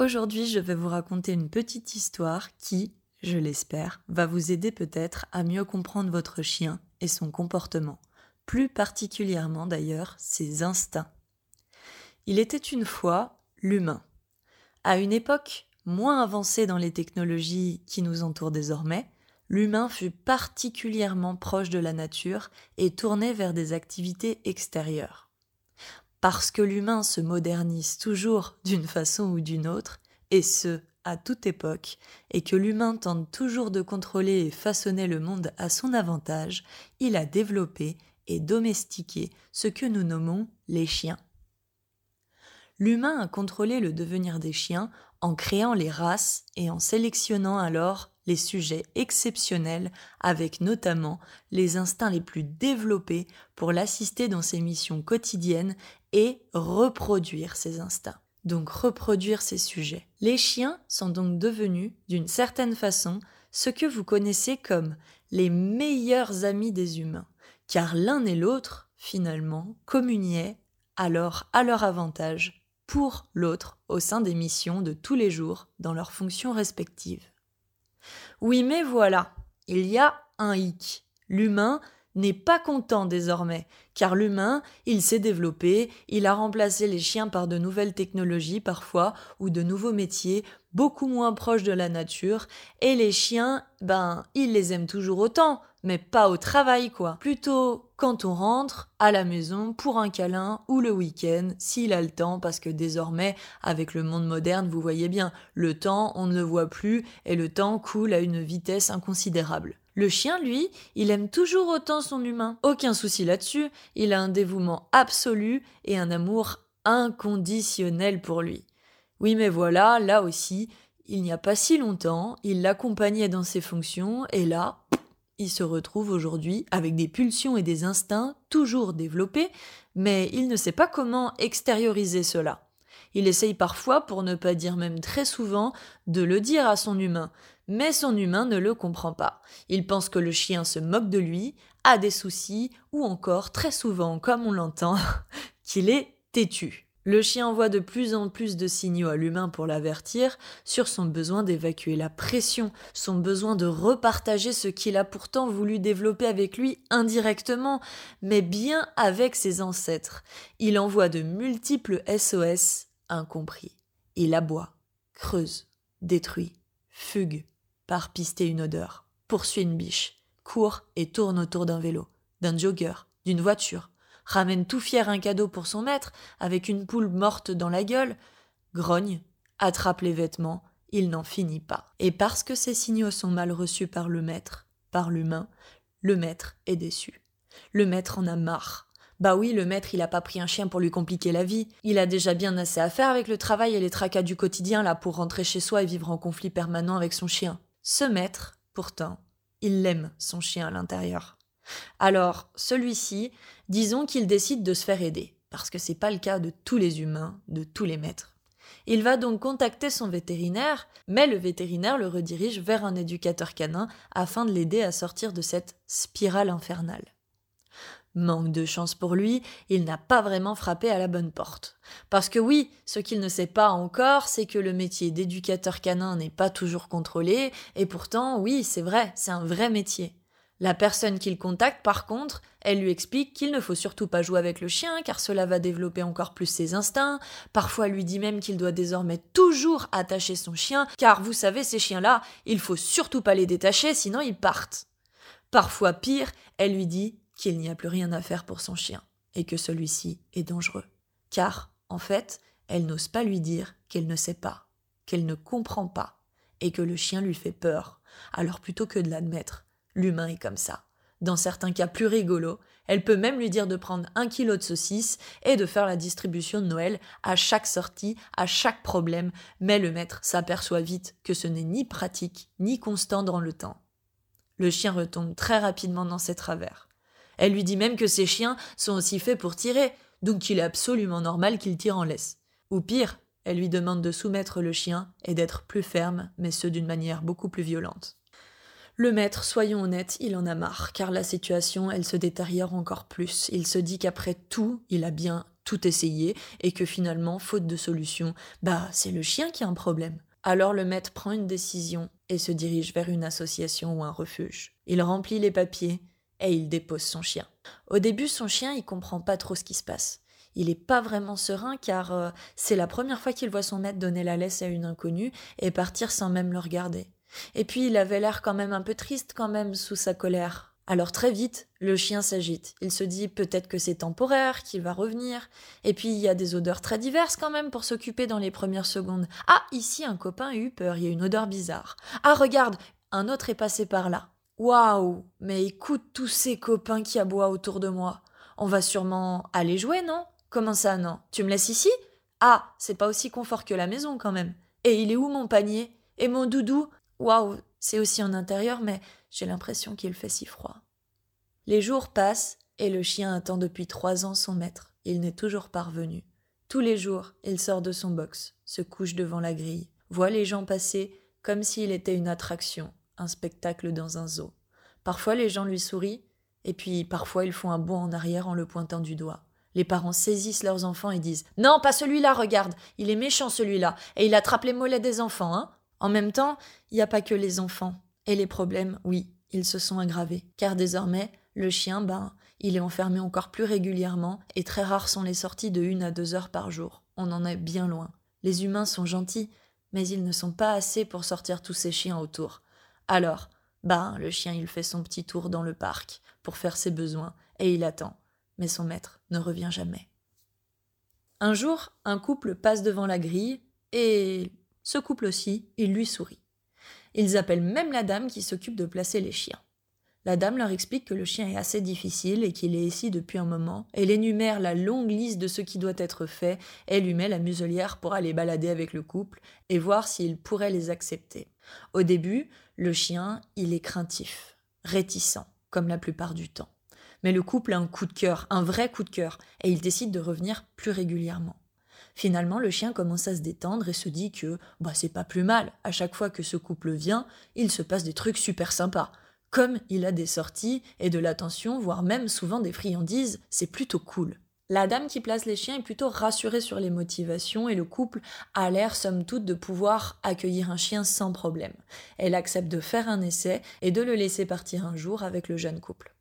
Aujourd'hui, je vais vous raconter une petite histoire qui, je l'espère, va vous aider peut-être à mieux comprendre votre chien et son comportement, plus particulièrement d'ailleurs ses instincts. Il était une fois l'humain. À une époque moins avancée dans les technologies qui nous entourent désormais, l'humain fut particulièrement proche de la nature et tourné vers des activités extérieures parce que l'humain se modernise toujours d'une façon ou d'une autre, et ce, à toute époque, et que l'humain tente toujours de contrôler et façonner le monde à son avantage, il a développé et domestiqué ce que nous nommons les chiens. L'humain a contrôlé le devenir des chiens en créant les races et en sélectionnant alors les sujets exceptionnels avec notamment les instincts les plus développés pour l'assister dans ses missions quotidiennes et reproduire ses instincts. Donc reproduire ses sujets. Les chiens sont donc devenus, d'une certaine façon, ce que vous connaissez comme les meilleurs amis des humains, car l'un et l'autre, finalement, communiaient alors à leur avantage pour l'autre au sein des missions de tous les jours dans leurs fonctions respectives. Oui, mais voilà, il y a un hic. L'humain n'est pas content désormais, car l'humain, il s'est développé, il a remplacé les chiens par de nouvelles technologies parfois, ou de nouveaux métiers, beaucoup moins proches de la nature, et les chiens, ben, il les aime toujours autant, mais pas au travail quoi. Plutôt quand on rentre à la maison pour un câlin ou le week-end, s'il a le temps, parce que désormais, avec le monde moderne, vous voyez bien, le temps, on ne le voit plus, et le temps coule à une vitesse inconsidérable. Le chien, lui, il aime toujours autant son humain. Aucun souci là-dessus, il a un dévouement absolu et un amour inconditionnel pour lui. Oui, mais voilà, là aussi, il n'y a pas si longtemps, il l'accompagnait dans ses fonctions, et là, il se retrouve aujourd'hui avec des pulsions et des instincts toujours développés, mais il ne sait pas comment extérioriser cela. Il essaye parfois, pour ne pas dire même très souvent, de le dire à son humain, mais son humain ne le comprend pas. Il pense que le chien se moque de lui, a des soucis, ou encore, très souvent, comme on l'entend, qu'il est têtu. Le chien envoie de plus en plus de signaux à l'humain pour l'avertir sur son besoin d'évacuer la pression, son besoin de repartager ce qu'il a pourtant voulu développer avec lui indirectement, mais bien avec ses ancêtres. Il envoie de multiples SOS incompris. Il aboie, creuse, détruit, fugue, par pister une odeur, poursuit une biche, court et tourne autour d'un vélo, d'un jogger, d'une voiture, ramène tout fier un cadeau pour son maître, avec une poule morte dans la gueule, grogne, attrape les vêtements, il n'en finit pas. Et parce que ces signaux sont mal reçus par le maître, par l'humain, le maître est déçu. Le maître en a marre. Bah oui, le maître, il a pas pris un chien pour lui compliquer la vie. Il a déjà bien assez à faire avec le travail et les tracas du quotidien là pour rentrer chez soi et vivre en conflit permanent avec son chien. Ce maître, pourtant, il aime son chien à l'intérieur. Alors, celui-ci, disons qu'il décide de se faire aider, parce que c'est pas le cas de tous les humains, de tous les maîtres. Il va donc contacter son vétérinaire, mais le vétérinaire le redirige vers un éducateur canin afin de l'aider à sortir de cette spirale infernale. Manque de chance pour lui, il n'a pas vraiment frappé à la bonne porte. Parce que oui, ce qu'il ne sait pas encore, c'est que le métier d'éducateur canin n'est pas toujours contrôlé, et pourtant, oui, c'est vrai, c'est un vrai métier. La personne qu'il contacte, par contre, elle lui explique qu'il ne faut surtout pas jouer avec le chien car cela va développer encore plus ses instincts. Parfois lui dit même qu'il doit désormais toujours attacher son chien car vous savez, ces chiens-là, il faut surtout pas les détacher sinon ils partent. Parfois pire, elle lui dit qu'il n'y a plus rien à faire pour son chien et que celui-ci est dangereux. Car, en fait, elle n'ose pas lui dire qu'elle ne sait pas, qu'elle ne comprend pas et que le chien lui fait peur. Alors plutôt que de l'admettre, L'humain est comme ça. Dans certains cas plus rigolos, elle peut même lui dire de prendre un kilo de saucisses et de faire la distribution de Noël à chaque sortie, à chaque problème, mais le maître s'aperçoit vite que ce n'est ni pratique ni constant dans le temps. Le chien retombe très rapidement dans ses travers. Elle lui dit même que ses chiens sont aussi faits pour tirer, donc il est absolument normal qu'il tire en laisse. Ou pire, elle lui demande de soumettre le chien et d'être plus ferme, mais ce d'une manière beaucoup plus violente. Le maître, soyons honnêtes, il en a marre, car la situation, elle se détériore encore plus. Il se dit qu'après tout, il a bien tout essayé, et que finalement, faute de solution, bah, c'est le chien qui a un problème. Alors le maître prend une décision et se dirige vers une association ou un refuge. Il remplit les papiers et il dépose son chien. Au début, son chien, il comprend pas trop ce qui se passe. Il est pas vraiment serein car euh, c'est la première fois qu'il voit son maître donner la laisse à une inconnue et partir sans même le regarder. Et puis il avait l'air quand même un peu triste quand même sous sa colère. Alors très vite, le chien s'agite. Il se dit peut-être que c'est temporaire, qu'il va revenir. Et puis il y a des odeurs très diverses quand même pour s'occuper dans les premières secondes. Ah, ici un copain a eu peur, il y a une odeur bizarre. Ah, regarde, un autre est passé par là. Waouh, mais écoute tous ces copains qui aboient autour de moi. On va sûrement aller jouer, non? Comment ça, non? Tu me laisses ici? Ah, c'est pas aussi confort que la maison quand même. Et il est où mon panier? Et mon doudou? Waouh, c'est aussi en intérieur, mais j'ai l'impression qu'il fait si froid. Les jours passent et le chien attend depuis trois ans son maître. Il n'est toujours pas revenu. Tous les jours, il sort de son box, se couche devant la grille, voit les gens passer comme s'il était une attraction, un spectacle dans un zoo. Parfois les gens lui sourient, et puis parfois ils font un bond en arrière en le pointant du doigt. Les parents saisissent leurs enfants et disent Non, pas celui-là, regarde, il est méchant celui-là, et il attrape les mollets des enfants, hein. En même temps, il n'y a pas que les enfants. Et les problèmes, oui, ils se sont aggravés. Car désormais, le chien, ben, il est enfermé encore plus régulièrement, et très rares sont les sorties de une à deux heures par jour. On en est bien loin. Les humains sont gentils, mais ils ne sont pas assez pour sortir tous ces chiens autour. Alors, ben, le chien, il fait son petit tour dans le parc pour faire ses besoins, et il attend. Mais son maître ne revient jamais. Un jour, un couple passe devant la grille, et ce couple aussi, il lui sourit. Ils appellent même la dame qui s'occupe de placer les chiens. La dame leur explique que le chien est assez difficile et qu'il est ici depuis un moment. Elle énumère la longue liste de ce qui doit être fait et lui met la muselière pour aller balader avec le couple et voir s'il pourrait les accepter. Au début, le chien, il est craintif, réticent, comme la plupart du temps. Mais le couple a un coup de cœur, un vrai coup de cœur, et il décide de revenir plus régulièrement. Finalement, le chien commence à se détendre et se dit que bah c'est pas plus mal. À chaque fois que ce couple vient, il se passe des trucs super sympas. Comme il a des sorties et de l'attention, voire même souvent des friandises, c'est plutôt cool. La dame qui place les chiens est plutôt rassurée sur les motivations et le couple a l'air somme toute de pouvoir accueillir un chien sans problème. Elle accepte de faire un essai et de le laisser partir un jour avec le jeune couple.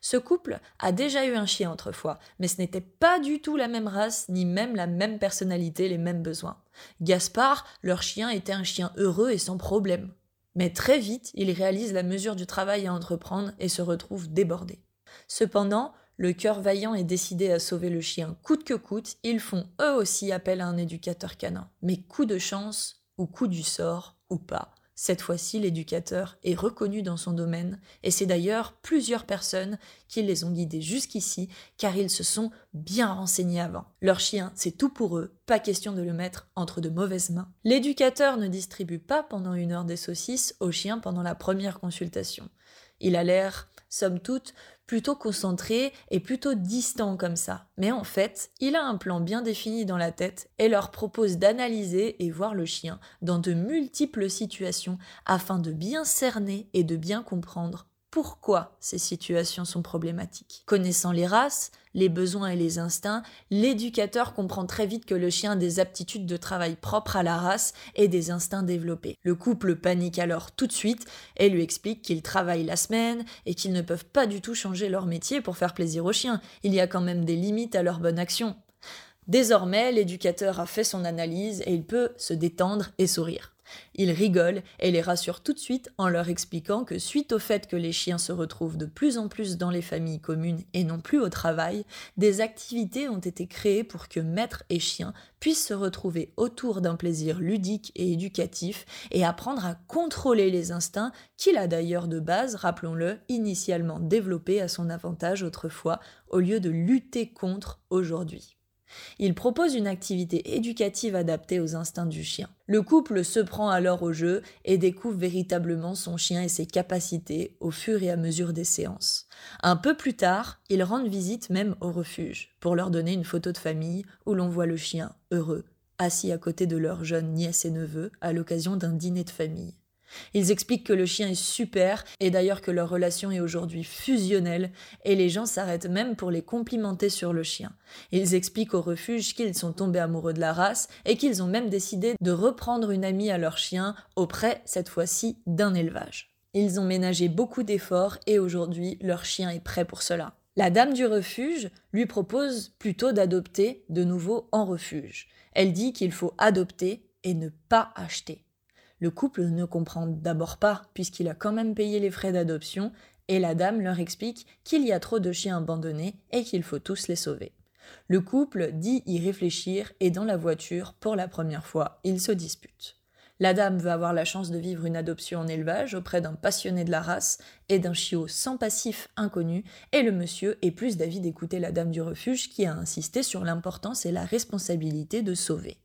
Ce couple a déjà eu un chien autrefois, mais ce n'était pas du tout la même race, ni même la même personnalité, les mêmes besoins. Gaspard, leur chien, était un chien heureux et sans problème. Mais très vite, il réalise la mesure du travail à entreprendre et se retrouve débordé. Cependant, le cœur vaillant est décidé à sauver le chien coûte que coûte, ils font eux aussi appel à un éducateur canin. Mais coup de chance, ou coup du sort, ou pas, cette fois-ci, l'éducateur est reconnu dans son domaine, et c'est d'ailleurs plusieurs personnes qui les ont guidés jusqu'ici, car ils se sont bien renseignés avant. Leur chien, c'est tout pour eux, pas question de le mettre entre de mauvaises mains. L'éducateur ne distribue pas pendant une heure des saucisses au chien pendant la première consultation. Il a l'air, somme toute, plutôt concentré et plutôt distant comme ça. Mais en fait, il a un plan bien défini dans la tête et leur propose d'analyser et voir le chien dans de multiples situations afin de bien cerner et de bien comprendre pourquoi ces situations sont problématiques. Connaissant les races, les besoins et les instincts, l'éducateur comprend très vite que le chien a des aptitudes de travail propres à la race et des instincts développés. Le couple panique alors tout de suite et lui explique qu'ils travaillent la semaine et qu'ils ne peuvent pas du tout changer leur métier pour faire plaisir aux chiens. Il y a quand même des limites à leur bonne action. Désormais, l'éducateur a fait son analyse et il peut se détendre et sourire. Il rigole et les rassure tout de suite en leur expliquant que suite au fait que les chiens se retrouvent de plus en plus dans les familles communes et non plus au travail, des activités ont été créées pour que maître et chien puissent se retrouver autour d'un plaisir ludique et éducatif et apprendre à contrôler les instincts qu'il a d'ailleurs de base, rappelons-le, initialement développés à son avantage autrefois au lieu de lutter contre aujourd'hui. Il propose une activité éducative adaptée aux instincts du chien. Le couple se prend alors au jeu et découvre véritablement son chien et ses capacités au fur et à mesure des séances. Un peu plus tard, ils rendent visite même au refuge pour leur donner une photo de famille où l'on voit le chien heureux, assis à côté de leur jeune nièce et neveu à l'occasion d'un dîner de famille. Ils expliquent que le chien est super et d'ailleurs que leur relation est aujourd'hui fusionnelle et les gens s'arrêtent même pour les complimenter sur le chien. Ils expliquent au refuge qu'ils sont tombés amoureux de la race et qu'ils ont même décidé de reprendre une amie à leur chien auprès, cette fois-ci, d'un élevage. Ils ont ménagé beaucoup d'efforts et aujourd'hui leur chien est prêt pour cela. La dame du refuge lui propose plutôt d'adopter de nouveau en refuge. Elle dit qu'il faut adopter et ne pas acheter. Le couple ne comprend d'abord pas, puisqu'il a quand même payé les frais d'adoption, et la dame leur explique qu'il y a trop de chiens abandonnés et qu'il faut tous les sauver. Le couple dit y réfléchir et dans la voiture, pour la première fois, ils se disputent. La dame veut avoir la chance de vivre une adoption en élevage auprès d'un passionné de la race et d'un chiot sans passif inconnu, et le monsieur est plus d'avis d'écouter la dame du refuge qui a insisté sur l'importance et la responsabilité de sauver.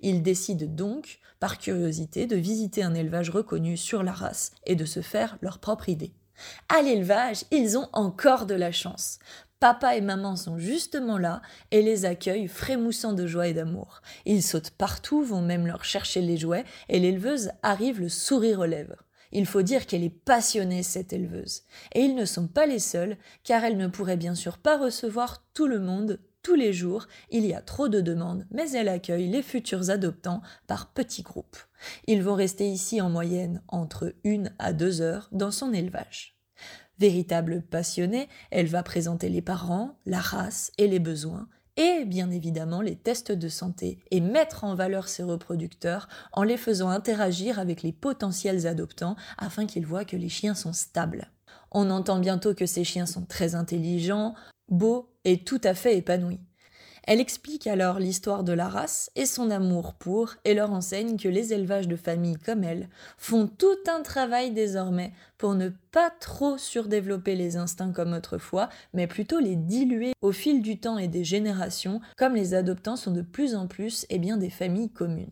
Ils décident donc, par curiosité, de visiter un élevage reconnu sur la race et de se faire leur propre idée. À l'élevage, ils ont encore de la chance. Papa et maman sont justement là et les accueillent frémoussant de joie et d'amour. Ils sautent partout, vont même leur chercher les jouets et l'éleveuse arrive le sourire aux lèvres. Il faut dire qu'elle est passionnée, cette éleveuse. Et ils ne sont pas les seuls, car elle ne pourrait bien sûr pas recevoir tout le monde tous les jours, il y a trop de demandes, mais elle accueille les futurs adoptants par petits groupes. Ils vont rester ici en moyenne entre une à deux heures dans son élevage. Véritable passionnée, elle va présenter les parents, la race et les besoins, et bien évidemment les tests de santé, et mettre en valeur ses reproducteurs en les faisant interagir avec les potentiels adoptants afin qu'ils voient que les chiens sont stables. On entend bientôt que ces chiens sont très intelligents, beaux et tout à fait épanouis. Elle explique alors l'histoire de la race et son amour pour, et leur enseigne que les élevages de famille comme elle font tout un travail désormais pour ne pas trop surdévelopper les instincts comme autrefois, mais plutôt les diluer au fil du temps et des générations, comme les adoptants sont de plus en plus et eh bien des familles communes.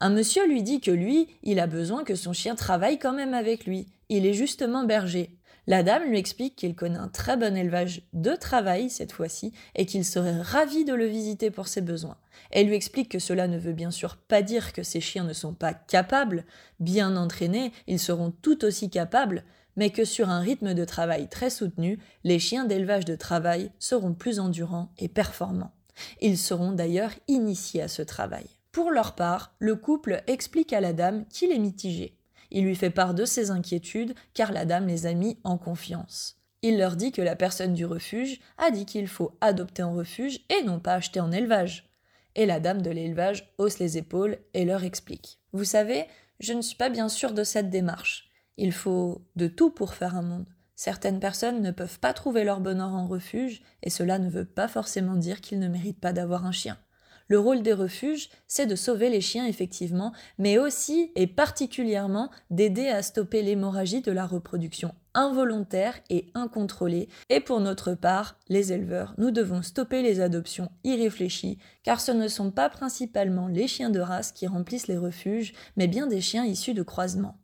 Un monsieur lui dit que lui, il a besoin que son chien travaille quand même avec lui. Il est justement berger. La dame lui explique qu'il connaît un très bon élevage de travail cette fois-ci et qu'il serait ravi de le visiter pour ses besoins. Elle lui explique que cela ne veut bien sûr pas dire que ces chiens ne sont pas capables, bien entraînés, ils seront tout aussi capables, mais que sur un rythme de travail très soutenu, les chiens d'élevage de travail seront plus endurants et performants. Ils seront d'ailleurs initiés à ce travail. Pour leur part, le couple explique à la dame qu'il est mitigé. Il lui fait part de ses inquiétudes, car la dame les a mis en confiance. Il leur dit que la personne du refuge a dit qu'il faut adopter en refuge et non pas acheter en élevage. Et la dame de l'élevage hausse les épaules et leur explique. Vous savez, je ne suis pas bien sûre de cette démarche. Il faut de tout pour faire un monde. Certaines personnes ne peuvent pas trouver leur bonheur en refuge, et cela ne veut pas forcément dire qu'ils ne méritent pas d'avoir un chien. Le rôle des refuges, c'est de sauver les chiens effectivement, mais aussi et particulièrement d'aider à stopper l'hémorragie de la reproduction involontaire et incontrôlée. Et pour notre part, les éleveurs, nous devons stopper les adoptions irréfléchies, car ce ne sont pas principalement les chiens de race qui remplissent les refuges, mais bien des chiens issus de croisements.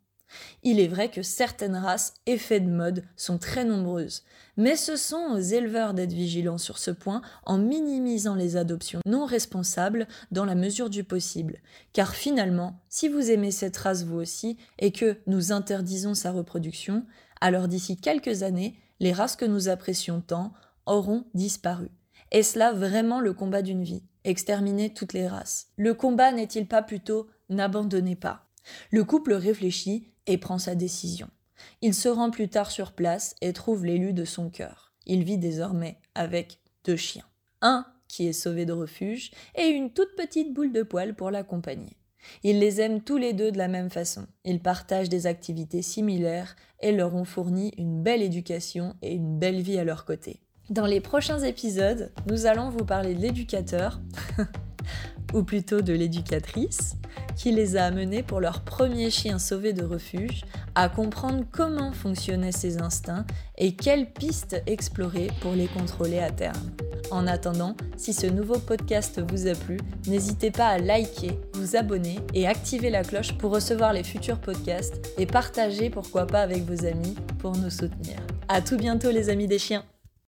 Il est vrai que certaines races effets de mode sont très nombreuses, mais ce sont aux éleveurs d'être vigilants sur ce point en minimisant les adoptions non responsables dans la mesure du possible. Car finalement, si vous aimez cette race vous aussi et que nous interdisons sa reproduction, alors d'ici quelques années, les races que nous apprécions tant auront disparu. Est-ce là vraiment le combat d'une vie? Exterminer toutes les races. Le combat n'est-il pas plutôt n'abandonnez pas? Le couple réfléchit et prend sa décision. Il se rend plus tard sur place et trouve l'élu de son cœur. Il vit désormais avec deux chiens. Un qui est sauvé de refuge et une toute petite boule de poil pour l'accompagner. Ils les aiment tous les deux de la même façon. Ils partagent des activités similaires et leur ont fourni une belle éducation et une belle vie à leur côté. Dans les prochains épisodes, nous allons vous parler de l'éducateur, ou plutôt de l'éducatrice, qui les a amenés pour leur premier chien sauvé de refuge à comprendre comment fonctionnaient ses instincts et quelles pistes explorer pour les contrôler à terme. En attendant, si ce nouveau podcast vous a plu, n'hésitez pas à liker, vous abonner et activer la cloche pour recevoir les futurs podcasts et partager pourquoi pas avec vos amis pour nous soutenir. À tout bientôt les amis des chiens